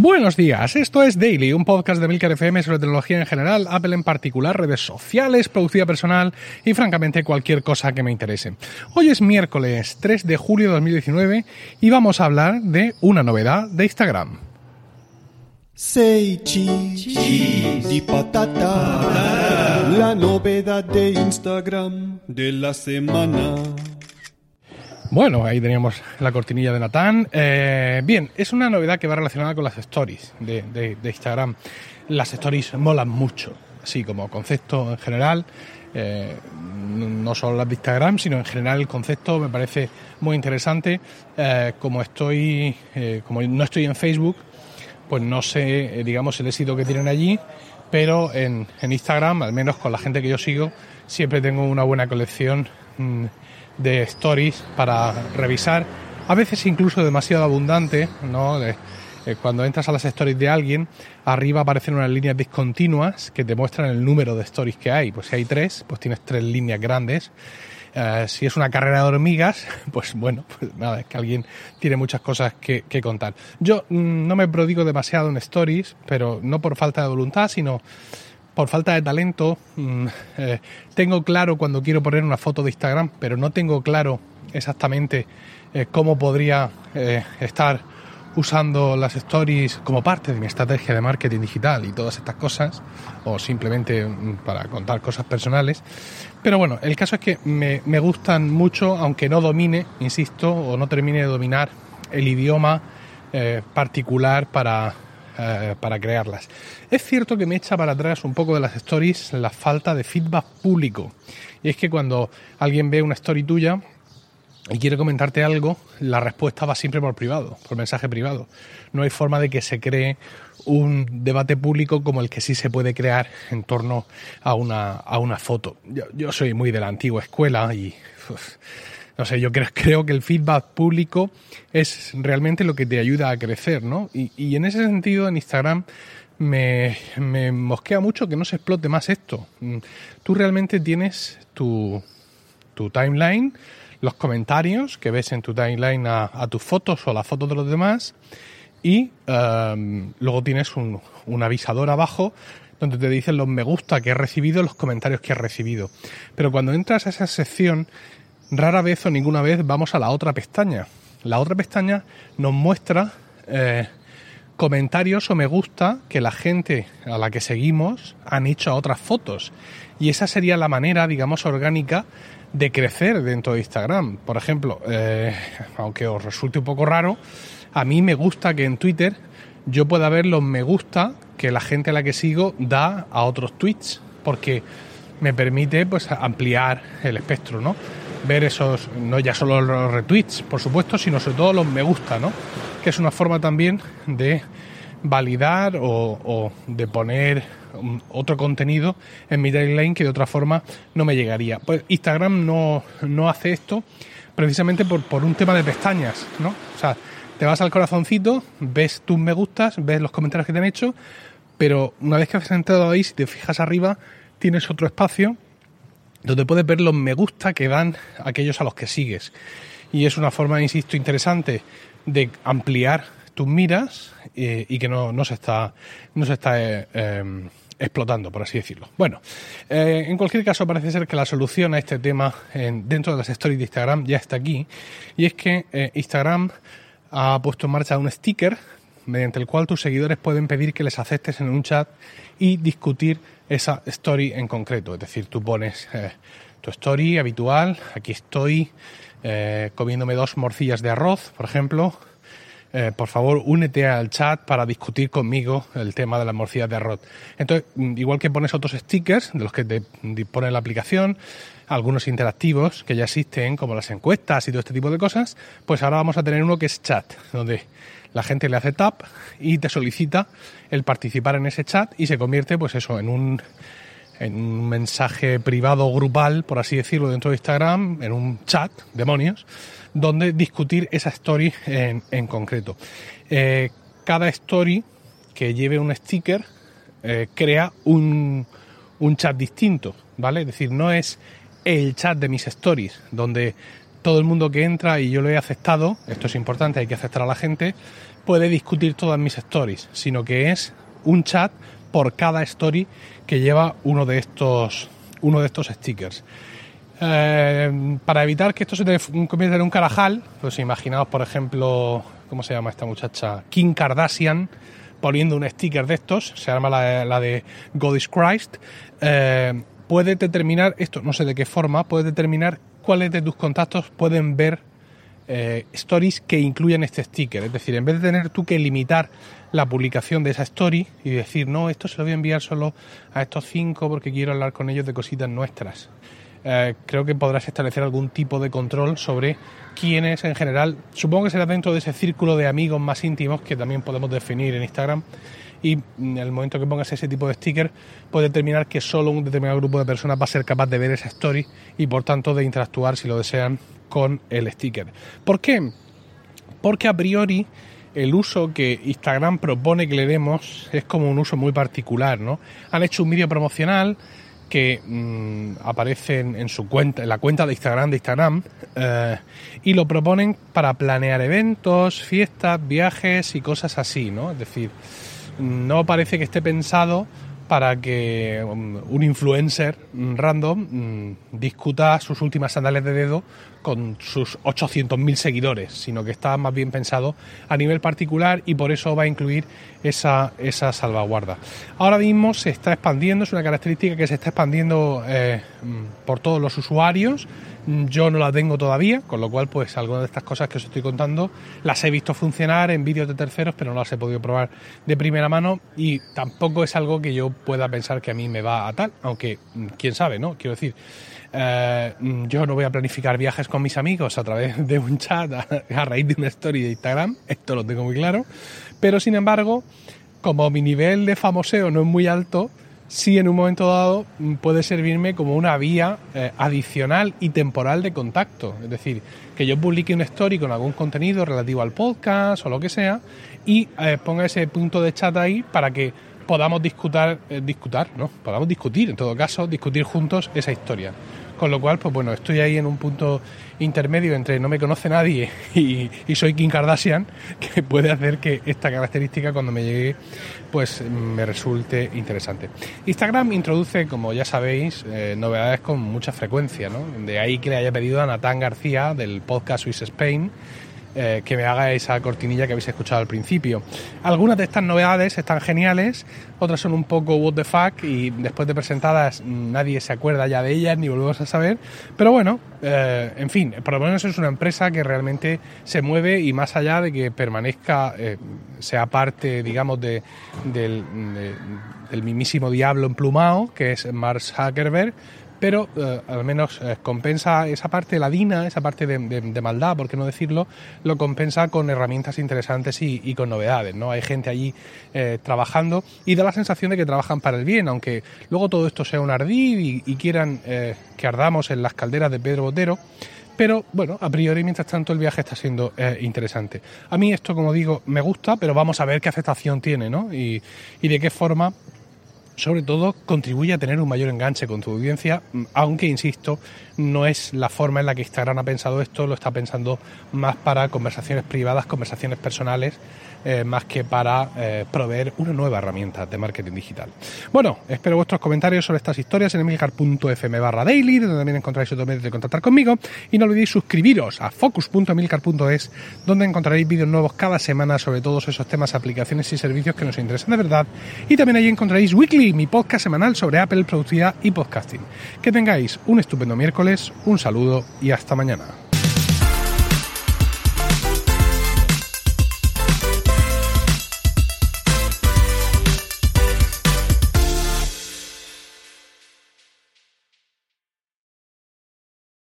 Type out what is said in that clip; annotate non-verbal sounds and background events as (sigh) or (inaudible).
Buenos días, esto es Daily, un podcast de Milcar FM sobre tecnología en general, Apple en particular, redes sociales, productividad personal y francamente cualquier cosa que me interese. Hoy es miércoles 3 de julio de 2019 y vamos a hablar de una novedad de Instagram. Say cheese, patata, la novedad de Instagram de la semana. Bueno, ahí teníamos la cortinilla de Natán. Eh, bien, es una novedad que va relacionada con las stories de, Instagram. Las stories molan mucho, así como concepto en general. Eh, no solo las de Instagram, sino en general el concepto me parece muy interesante. Eh, como estoy, como no estoy en Facebook, pues no sé, digamos, el éxito que tienen allí, pero en, en Instagram, al menos con la gente que yo sigo, siempre tengo una buena colección. Mm, de stories para revisar, a veces incluso demasiado abundante, ¿no? Eh, cuando entras a las stories de alguien, arriba aparecen unas líneas discontinuas que te muestran el número de stories que hay. Pues si hay tres, pues tienes tres líneas grandes. Eh, si es una carrera de hormigas, (laughs) pues bueno, pues nada, es que alguien tiene muchas cosas que, contar. Yo mm, no me prodigo demasiado en stories, pero no por falta de voluntad, sino por falta de talento, mm, (laughs) eh, tengo claro cuando quiero poner una foto de Instagram, pero no tengo claro exactamente eh, cómo podría eh, estar usando las stories como parte de mi estrategia de marketing digital y todas estas cosas, o simplemente mm, para contar cosas personales. Pero bueno, el caso es que me, me gustan mucho, aunque no domine, insisto, o no termine de dominar el idioma particular para eh, para crearlas. Es cierto que me echa para atrás un poco de las stories la falta de feedback público. Y es que cuando alguien ve una story tuya y quiere comentarte algo, la respuesta va siempre por privado, por mensaje privado. No hay forma de que se cree un debate público como el que sí se puede crear en torno a una, a una foto. Yo, soy muy de la antigua escuela y no sé, yo creo, creo, que el feedback público es realmente lo que te ayuda a crecer, ¿no? Y, en ese sentido, en Instagram me, me, mosquea mucho que no se explote más esto. Mm, tú realmente tienes tu, tu timeline, los comentarios que ves en tu timeline a, tus fotos o a las fotos de los demás, y em, luego tienes un, un avisador abajo donde te dicen los me gusta que he recibido, los comentarios que he recibido. Pero cuando entras a esa sección rara vez o ninguna vez vamos a la otra pestaña. La otra pestaña nos muestra eh, comentarios o me gusta que la gente a la que seguimos han hecho a otras fotos. Y esa sería la manera, digamos, orgánica de crecer dentro de Instagram. Por ejemplo, eh, aunque os resulte un poco raro, a mí me gusta que en Twitter yo pueda ver los me gusta que la gente a la que sigo da a otros tweets, porque me permite pues ampliar el espectro, ¿no? Ver esos, no ya solo los retweets, por supuesto, sino sobre todo los me gusta, ¿no? Que es una forma también de validar o, de poner otro contenido en mi timeline que de otra forma no me llegaría. Pues Instagram no, no hace esto precisamente por, por un tema de pestañas, ¿no? O sea, te vas al corazoncito, ves tus me gustas, ves los comentarios que te han hecho, pero una vez que has entrado ahí, si te fijas arriba, tienes otro espacio donde puedes ver los me gusta que dan aquellos a los que sigues. Y es una forma, insisto, interesante de ampliar tus miras eh, y que no, se está, no se está eh, em, explotando, por así decirlo. Bueno, eh, en cualquier caso parece ser que la solución a este tema dentro de las stories de Instagram ya está aquí y es que Instagram ha puesto en marcha un sticker mediante el cual tus seguidores pueden pedir que les aceptes en un chat y discutir esa story en concreto. Es decir, tú pones eh, tu story habitual, aquí estoy eh, comiéndome dos morcillas de arroz, por ejemplo. Eh, por favor, únete al chat para discutir conmigo el tema de las morcillas de arroz. Entonces, mm, igual que pones otros stickers de los que te dispone la aplicación, algunos interactivos que ya existen, como las encuestas y todo este tipo de cosas, pues ahora vamos a tener uno que es chat, donde la gente le hace tap y te solicita el participar en ese chat y se convierte, pues eso, en un, en un mensaje privado grupal, por así decirlo, dentro de Instagram, en un chat, demonios, donde discutir esa story en, en concreto. Eh, cada story que lleve un sticker eh, crea un, un chat distinto, ¿vale? Es decir, no es el chat de mis stories, donde todo el mundo que entra y yo lo he aceptado, esto es importante, hay que aceptar a la gente, puede discutir todas mis stories, sino que es un chat por cada story que lleva uno de estos, uno de estos stickers. Eh, para evitar que esto se te convierta en un carajal, pues imaginaos, por ejemplo, ¿cómo se llama esta muchacha? Kim Kardashian poniendo un sticker de estos, se llama la, de God is Christ, eh, puede determinar, esto no sé de qué forma, puede determinar cuáles de tus contactos pueden ver eh, stories que incluyan este sticker. Es decir, en vez de tener tú que limitar la publicación de esa story y decir, no, esto se lo voy a enviar solo a estos cinco porque quiero hablar con ellos de cositas nuestras. Eh, creo que podrás establecer algún tipo de control sobre quiénes en general, supongo que será dentro de ese círculo de amigos más íntimos que también podemos definir en Instagram y en el momento que pongas ese tipo de sticker puede determinar que solo un determinado grupo de personas va a ser capaz de ver esa story y por tanto de interactuar si lo desean con el sticker. ¿Por qué? Porque a priori el uso que Instagram propone que le demos es como un uso muy particular, ¿no? Han hecho un vídeo promocional que mm, aparecen en su cuenta, en la cuenta de Instagram de Instagram, eh, y lo proponen para planear eventos, fiestas, viajes y cosas así, ¿no? Es decir, no parece que esté pensado para que um, un influencer random mm, discuta sus últimas sandalias de dedo con sus 800.000 seguidores, sino que está más bien pensado a nivel particular y por eso va a incluir esa, esa salvaguarda. Ahora mismo se está expandiendo, es una característica que se está expandiendo eh, mm, por todos los usuarios. Yo no la tengo todavía, con lo cual pues algunas de estas cosas que os estoy contando las he visto funcionar en vídeos de terceros, pero no las he podido probar de primera mano y tampoco es algo que yo pueda pensar que a mí me va a tal, aunque mm, quién sabe, ¿no? Quiero decir, eh, yo no voy a planificar viajes con mis amigos a través de un chat a, raíz de una story de Instagram, esto lo tengo muy claro, pero sin embargo, como mi nivel de famoseo no es muy alto, sí en un momento dado puede servirme como una vía eh, adicional y temporal de contacto. Es decir, que yo publique una story con algún contenido relativo al podcast o lo que sea y eh, ponga ese punto de chat ahí para que podamos discutir, discutir, ¿no? Podamos discutir, en todo caso, discutir juntos esa historia. Con lo cual, pues bueno, estoy ahí en un punto intermedio entre no me conoce nadie (laughs) y, soy Kim Kardashian, (laughs) que puede hacer que esta característica cuando me llegue, pues me resulte interesante. Instagram introduce, como ya sabéis, eh, novedades con mucha frecuencia, ¿no? De ahí que le haya pedido a Natán García del podcast Swiss Spain eh, que me haga esa cortinilla que habéis escuchado al principio. Algunas de estas novedades están geniales, otras son un poco what the fuck y después de presentadas nadie se acuerda ya de ellas ni volvemos a saber. Pero bueno, eh, en fin, por lo menos es una empresa que realmente se mueve y más allá de que permanezca, eh, sea parte, digamos, de, del, mismísimo diablo emplumado, que es Mark Zuckerberg, pero eh, al menos eh, compensa esa parte ladina, esa parte de, maldad, por qué no decirlo, lo compensa con herramientas interesantes y, con novedades, ¿no? Hay gente allí eh, trabajando y da la sensación de que trabajan para el bien, aunque luego todo esto sea un ardid y, quieran que ardamos en las calderas de Pedro Botero, pero bueno, a priori, mientras tanto, el viaje está siendo interesante. A mí esto, como digo, me gusta, pero vamos a ver qué aceptación tiene, ¿no? Y, y de qué forma sobre todo contribuye a tener un mayor enganche con tu audiencia, aunque, insisto, no es la forma en la que Instagram ha pensado esto, lo está pensando más para conversaciones privadas, conversaciones personales, eh, más que para eh, proveer una nueva herramienta de marketing digital. Bueno, espero vuestros comentarios sobre estas historias en emilcar.fm barra daily, donde también encontraréis otros medios de contactar conmigo, y no olvidéis suscribiros a focus.emilcar.es, donde encontraréis vídeos nuevos cada semana sobre todos esos temas, aplicaciones y servicios que nos interesan de verdad, y también allí encontraréis Weekly, mi podcast semanal sobre Apple, productividad y podcasting. Que tengáis un estupendo miércoles, un saludo y hasta mañana.